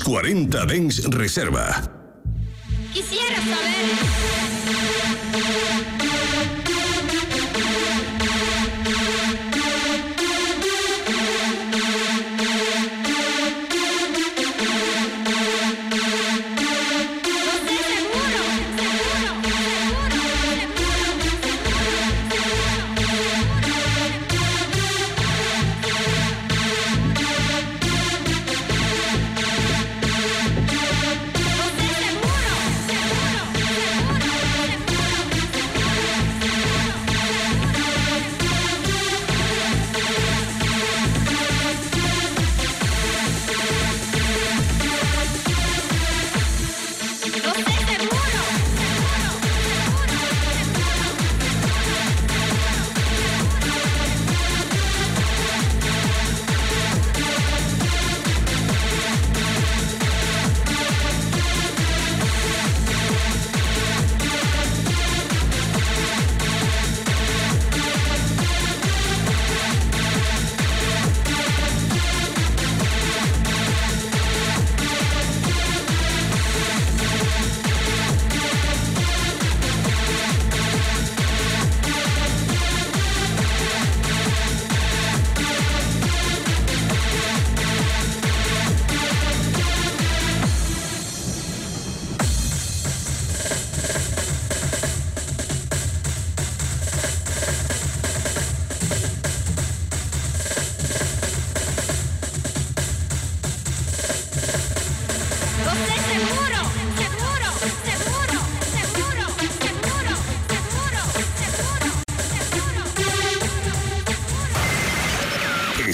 40 Dens Reserva. Quisiera saber.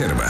Reserva.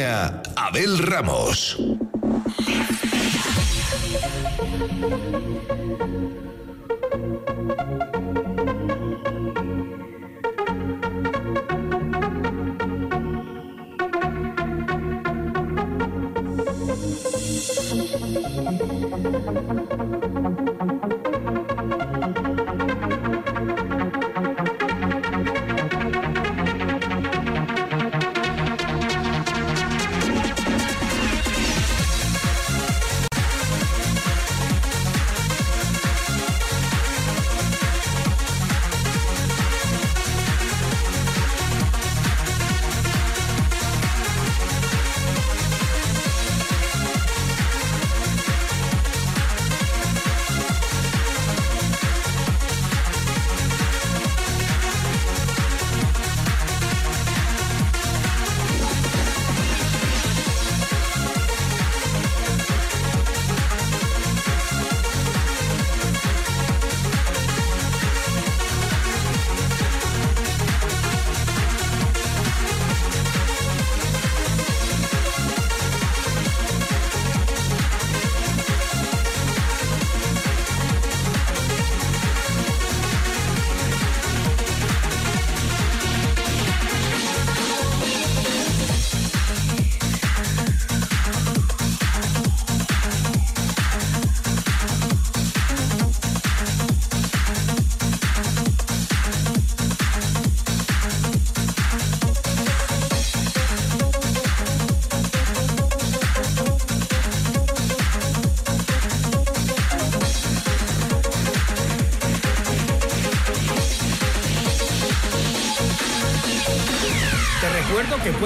Abel Ramos.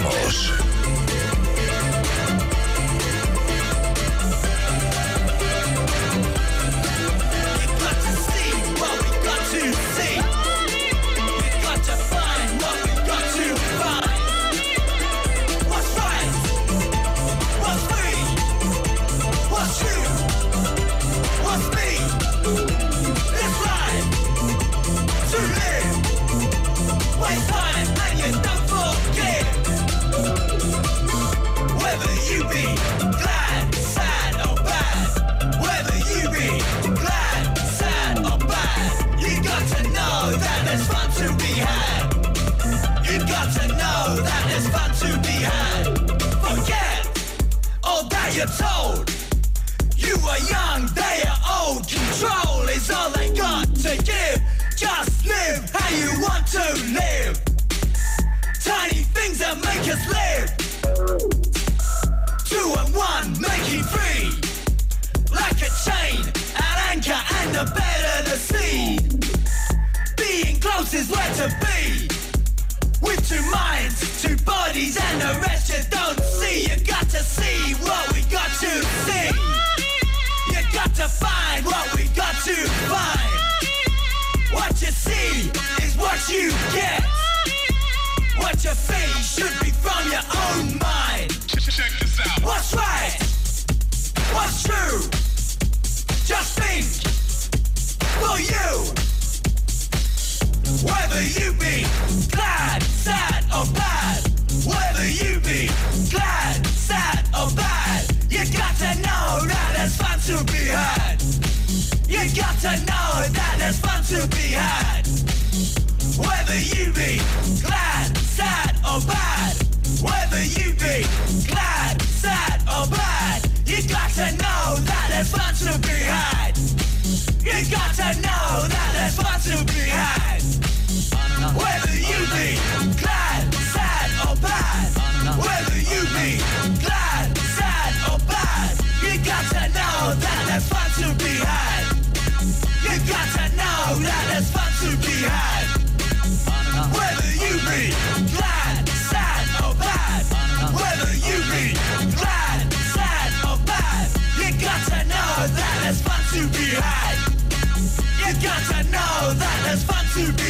regresamos. You're told. You are young, they are old. Control is all they got to give. Just live how you want to live. Tiny things that make us live. Two and one, making free. Like a chain, an anchor, and a bed of the sea. Being close is where to be. With two minds, two bodies, and the rest you don't see. You got to see what we got to see. You got to find what we got to find. What you see is what you get. What you feel should be from your own mind. Check this out. What's right? What's true? Just think for you. Whether you be glad, sad or bad. Whether you be glad, sad or bad. You got to know that there's fun to be had. You got to know that there's fun to be had. Whether you be glad, sad or bad. Whether you be glad, sad or bad. You got to know that there's fun to be had. You got to know that there's fun to be had. Whether that there's fun to be had. You got to know that there's fun to be had. Whether you be glad, sad or bad. Whether you be glad, sad or bad. You got to know that there's fun to be had. You got to know that there's fun to be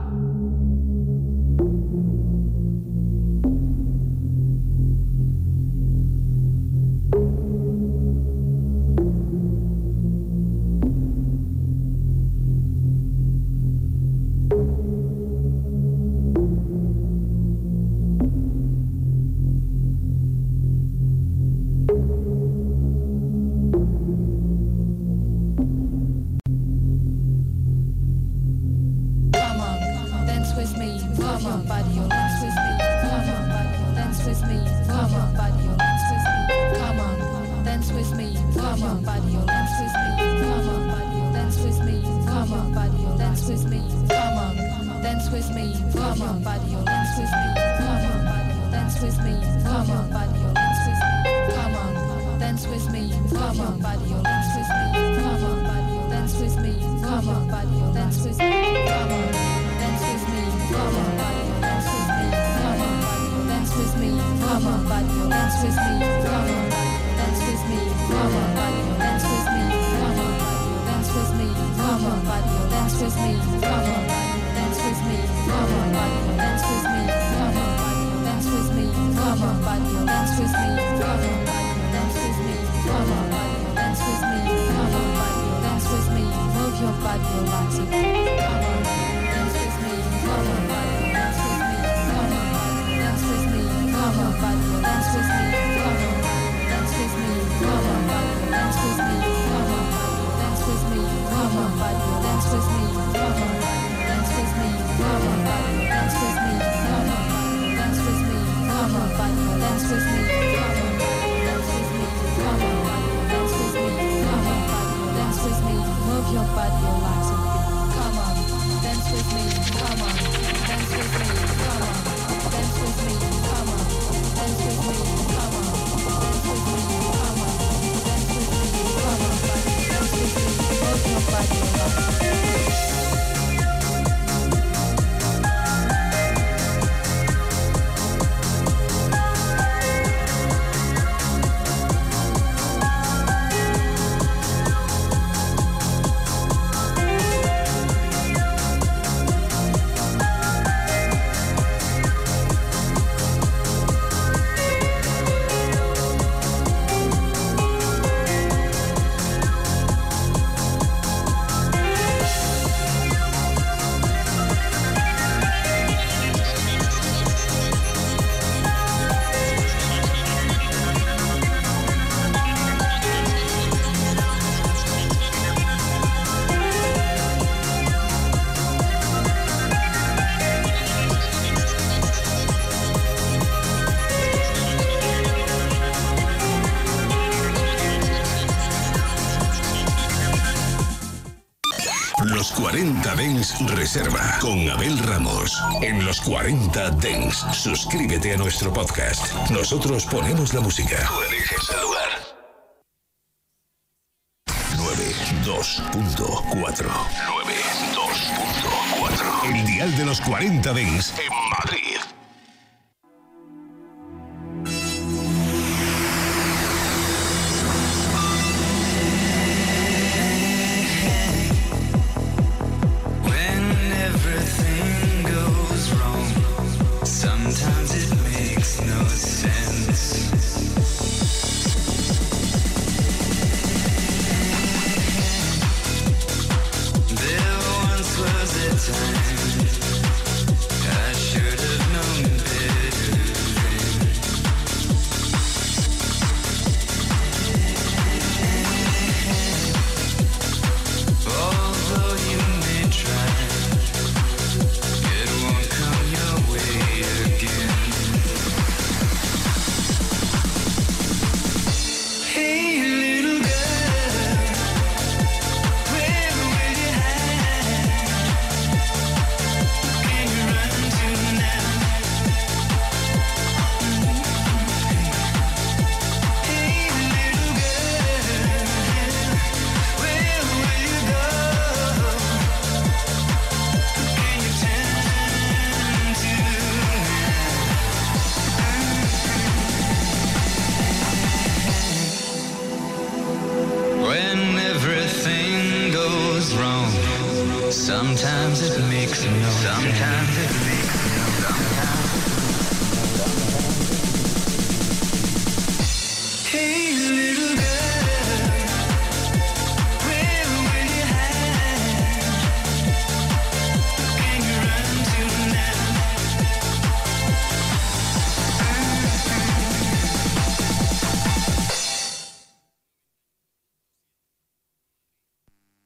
Reserva con Abel Ramos en los 40 Dents. Suscríbete a nuestro podcast. Nosotros ponemos la música. Tú eliges el lugar. 92.4 92.4 El dial de los 40 Dents